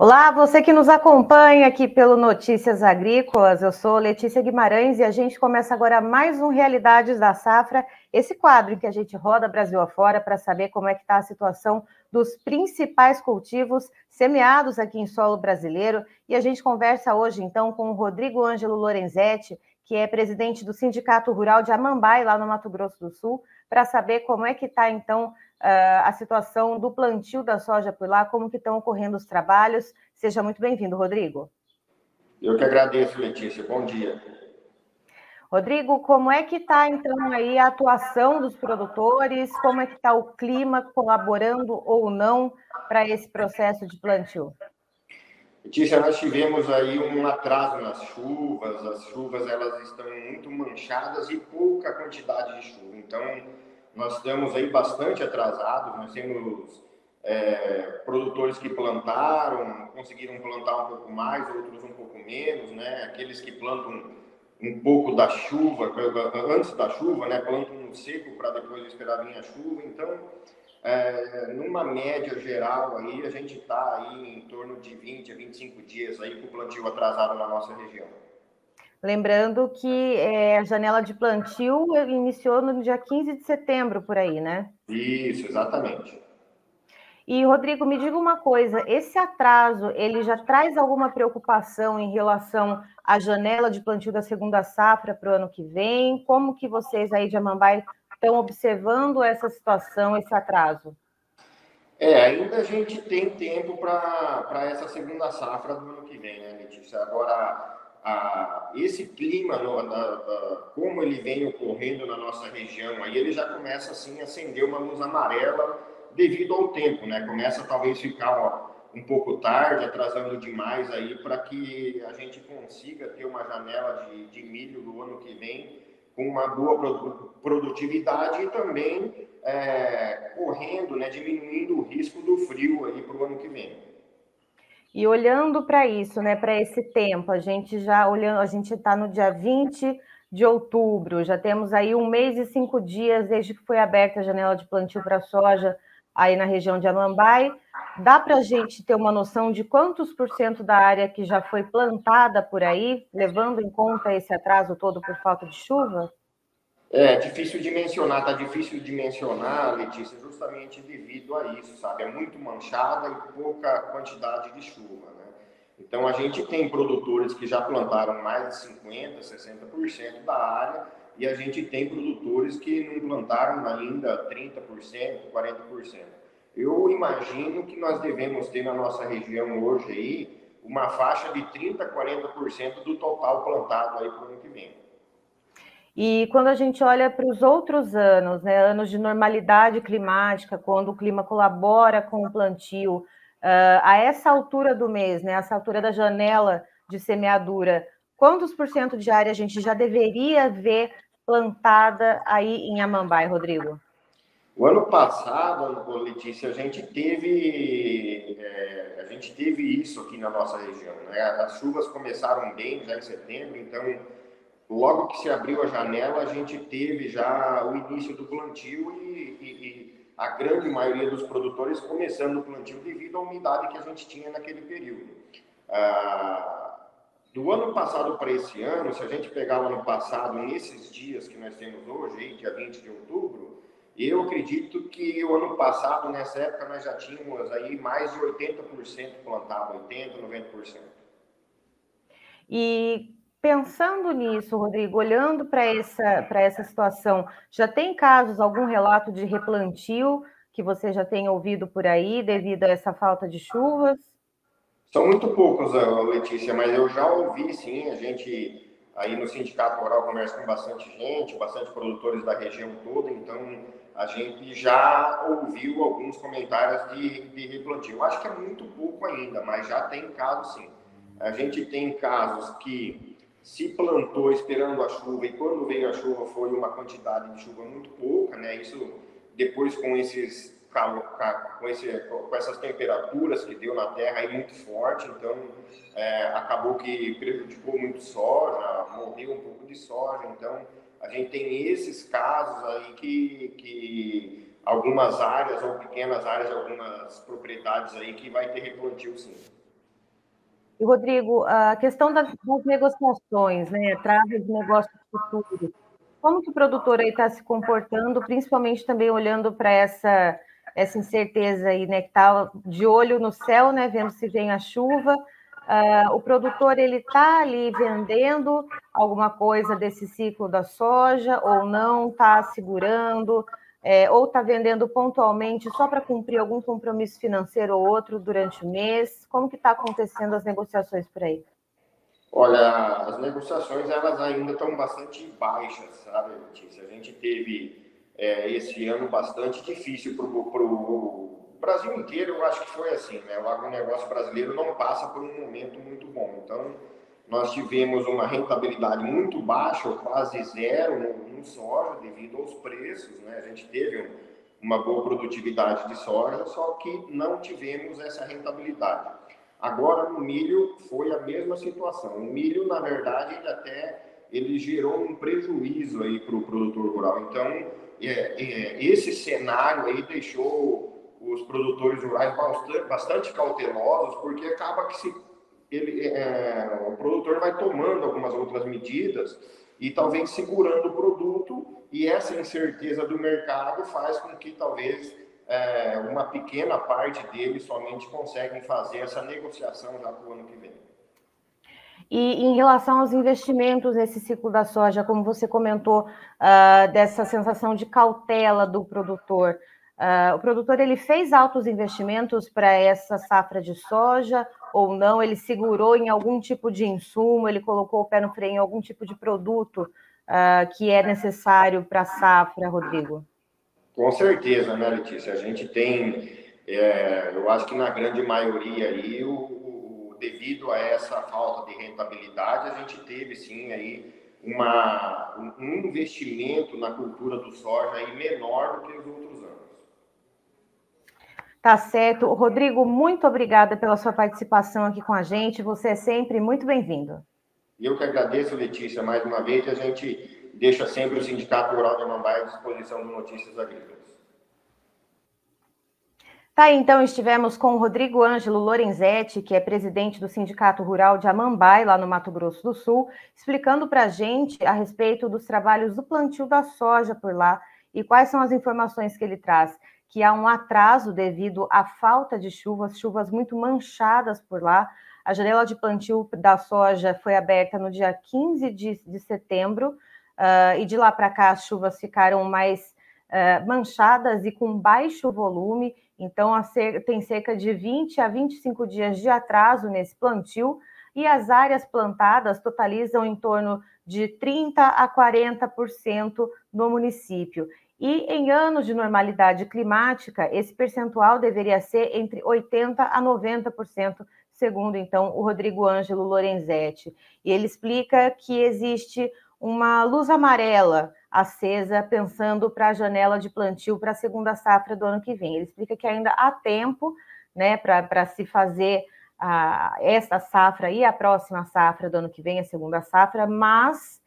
Olá, você que nos acompanha aqui pelo Notícias Agrícolas, eu sou Letícia Guimarães e a gente começa agora mais um Realidades da Safra, esse quadro em que a gente roda Brasil afora para saber como é que está a situação dos principais cultivos semeados aqui em solo brasileiro. E a gente conversa hoje, então, com o Rodrigo Ângelo Lorenzetti, que é presidente do Sindicato Rural de Amambai, lá no Mato Grosso do Sul, para saber como é que está, então, uh, a situação do plantio da soja por lá, como que estão ocorrendo os trabalhos. Seja muito bem-vindo, Rodrigo. Eu que agradeço, Letícia. Bom dia. Rodrigo, como é que está então aí a atuação dos produtores? Como é que está o clima colaborando ou não para esse processo de plantio? Letícia, nós tivemos aí um atraso nas chuvas. As chuvas elas estão muito manchadas e pouca quantidade de chuva. Então, nós estamos aí bastante atrasados, nós temos é, produtores que plantaram, conseguiram plantar um pouco mais, outros um pouco menos, né? Aqueles que plantam um pouco da chuva, antes da chuva, né? Plantam no seco para depois esperar vir a chuva. Então, é, numa média geral aí, a gente está aí em torno de 20 a 25 dias aí com o plantio atrasado na nossa região. Lembrando que é, a janela de plantio iniciou no dia 15 de setembro, por aí, né? Isso, exatamente. E, Rodrigo, me diga uma coisa: esse atraso ele já traz alguma preocupação em relação à janela de plantio da segunda safra para o ano que vem? Como que vocês aí de Amambai estão observando essa situação, esse atraso? É, ainda a gente tem tempo para essa segunda safra do ano que vem, né, Letícia? Agora, a, esse clima, no, como ele vem ocorrendo na nossa região, aí ele já começa assim a acender uma luz amarela devido ao tempo, né? Começa talvez ficar ó, um pouco tarde, atrasando demais aí para que a gente consiga ter uma janela de, de milho no ano que vem com uma boa produtividade e também é, correndo, né, diminuindo o risco do frio aí para o ano que vem. E olhando para isso, né, para esse tempo, a gente já olhando, a gente está no dia 20 de outubro, já temos aí um mês e cinco dias desde que foi aberta a janela de plantio para soja aí na região de Amambai. Dá para a gente ter uma noção de quantos por cento da área que já foi plantada por aí, levando em conta esse atraso todo por falta de chuva? É difícil de mencionar, tá difícil de mencionar, Letícia, justamente devido a isso, sabe? É muito manchada e pouca quantidade de chuva, né? Então a gente tem produtores que já plantaram mais de 50, 60% da área e a gente tem produtores que não plantaram ainda 30%, 40%. Eu imagino que nós devemos ter na nossa região hoje aí uma faixa de 30, 40% do total plantado aí para o ano que vem. E quando a gente olha para os outros anos, né, anos de normalidade climática, quando o clima colabora com o plantio, uh, a essa altura do mês, né, essa altura da janela de semeadura, quantos por cento de área a gente já deveria ver plantada aí em Amambai, Rodrigo? O ano passado, Letícia, a gente teve é, a gente teve isso aqui na nossa região. Né? As chuvas começaram bem já em setembro, então logo que se abriu a janela, a gente teve já o início do plantio e, e, e a grande maioria dos produtores começando o plantio devido à umidade que a gente tinha naquele período. Ah, do ano passado para esse ano, se a gente pegar o ano passado, nesses dias que nós temos hoje, dia 20 de outubro, eu acredito que o ano passado, nessa época, nós já tínhamos aí mais de 80% plantado, 80%, 90%. E Pensando nisso, Rodrigo, olhando para essa, essa situação, já tem casos, algum relato de replantio que você já tem ouvido por aí devido a essa falta de chuvas? São muito poucos, Letícia, mas eu já ouvi sim. A gente aí no Sindicato Rural conversa com bastante gente, bastante produtores da região toda, então a gente já ouviu alguns comentários de, de replantio. Acho que é muito pouco ainda, mas já tem casos sim. A gente tem casos que se plantou esperando a chuva e quando veio a chuva foi uma quantidade de chuva muito pouca, né? Isso depois com esses com, esse, com essas temperaturas que deu na terra aí muito forte, então é, acabou que prejudicou muito soja, morreu um pouco de soja, então a gente tem esses casos aí que, que algumas áreas ou pequenas áreas, algumas propriedades aí que vai ter replantio sim. E, Rodrigo, a questão das, das negociações, né, trava de negócio futuro, como que o produtor aí está se comportando, principalmente também olhando para essa, essa incerteza aí, né, que está de olho no céu, né, vendo se vem a chuva, Uh, o produtor ele está ali vendendo alguma coisa desse ciclo da soja ou não? Está segurando é, ou está vendendo pontualmente só para cumprir algum compromisso financeiro ou outro durante o mês? Como que está acontecendo as negociações por aí? Olha, as negociações elas ainda estão bastante baixas, sabe, Letícia? A gente teve é, esse ano bastante difícil para o Brasil inteiro, eu acho que foi assim, né? O agronegócio brasileiro não passa por um momento muito bom. Então, nós tivemos uma rentabilidade muito baixa, ou quase zero no, no soja, devido aos preços, né? A gente teve uma boa produtividade de soja, só que não tivemos essa rentabilidade. Agora, no milho, foi a mesma situação. O milho, na verdade, ele até ele gerou um prejuízo aí para o produtor rural. Então, é, é, esse cenário aí deixou os produtores rurais bastante, bastante cautelosos, porque acaba que se ele, é, o produtor vai tomando algumas outras medidas e talvez segurando o produto, e essa incerteza do mercado faz com que talvez é, uma pequena parte deles somente conseguem fazer essa negociação já para o ano que vem. E em relação aos investimentos nesse ciclo da soja, como você comentou, uh, dessa sensação de cautela do produtor, Uh, o produtor ele fez altos investimentos para essa safra de soja ou não? Ele segurou em algum tipo de insumo? Ele colocou o pé no freio em algum tipo de produto uh, que é necessário para a safra, Rodrigo? Com certeza, né, Letícia? A gente tem, é, eu acho que na grande maioria aí, o, o, devido a essa falta de rentabilidade, a gente teve sim aí uma, um investimento na cultura do soja aí menor do que os outros anos. Tá certo. Rodrigo, muito obrigada pela sua participação aqui com a gente. Você é sempre muito bem-vindo. Eu que agradeço, Letícia, mais uma vez. A gente deixa sempre o Sindicato Rural de Amambai à disposição de notícias agrícolas. Tá, então estivemos com o Rodrigo Ângelo Lorenzetti, que é presidente do Sindicato Rural de Amambai, lá no Mato Grosso do Sul, explicando para a gente a respeito dos trabalhos do plantio da soja por lá e quais são as informações que ele traz que há um atraso devido à falta de chuvas, chuvas muito manchadas por lá. A janela de plantio da soja foi aberta no dia 15 de, de setembro, uh, e de lá para cá as chuvas ficaram mais uh, manchadas e com baixo volume, então tem cerca de 20 a 25 dias de atraso nesse plantio, e as áreas plantadas totalizam em torno de 30 a 40% no município. E em anos de normalidade climática, esse percentual deveria ser entre 80% a 90%, segundo então o Rodrigo Ângelo Lorenzetti. E ele explica que existe uma luz amarela acesa pensando para a janela de plantio para a segunda safra do ano que vem. Ele explica que ainda há tempo né, para se fazer a, esta safra e a próxima safra do ano que vem, a segunda safra, mas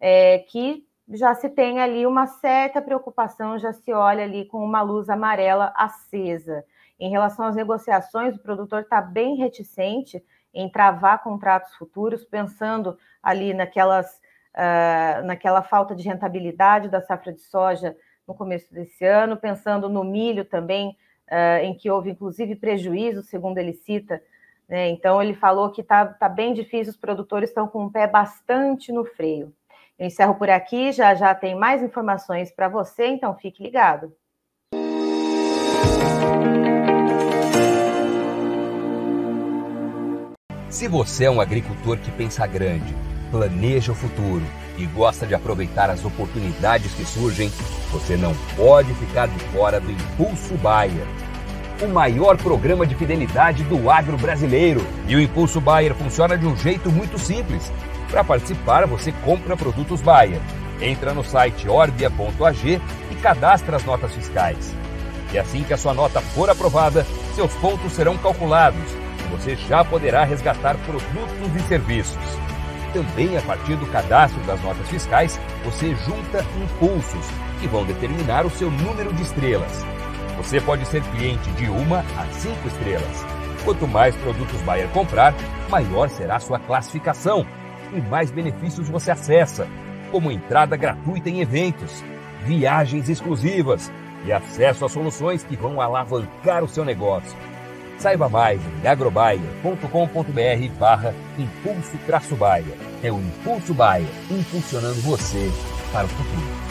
é, que já se tem ali uma certa preocupação, já se olha ali com uma luz amarela acesa. Em relação às negociações, o produtor está bem reticente em travar contratos futuros, pensando ali naquelas, uh, naquela falta de rentabilidade da safra de soja no começo desse ano, pensando no milho também, uh, em que houve inclusive prejuízo, segundo ele cita. Né? Então, ele falou que está tá bem difícil, os produtores estão com o pé bastante no freio. Eu encerro por aqui, já já tem mais informações para você, então fique ligado. Se você é um agricultor que pensa grande, planeja o futuro e gosta de aproveitar as oportunidades que surgem, você não pode ficar de fora do Impulso Bayer. O maior programa de fidelidade do agro brasileiro. E o Impulso Bayer funciona de um jeito muito simples para participar, você compra produtos Bayer. Entra no site orbia.ag e cadastra as notas fiscais. E assim que a sua nota for aprovada, seus pontos serão calculados e você já poderá resgatar produtos e serviços. Também a partir do cadastro das notas fiscais, você junta impulsos que vão determinar o seu número de estrelas. Você pode ser cliente de uma a cinco estrelas Quanto mais produtos Bayer comprar, maior será sua classificação e mais benefícios você acessa, como entrada gratuita em eventos, viagens exclusivas e acesso a soluções que vão alavancar o seu negócio. Saiba mais em agrobaia.com.br barra impulso traço Baia. É o Impulso Baia, impulsionando você para o futuro.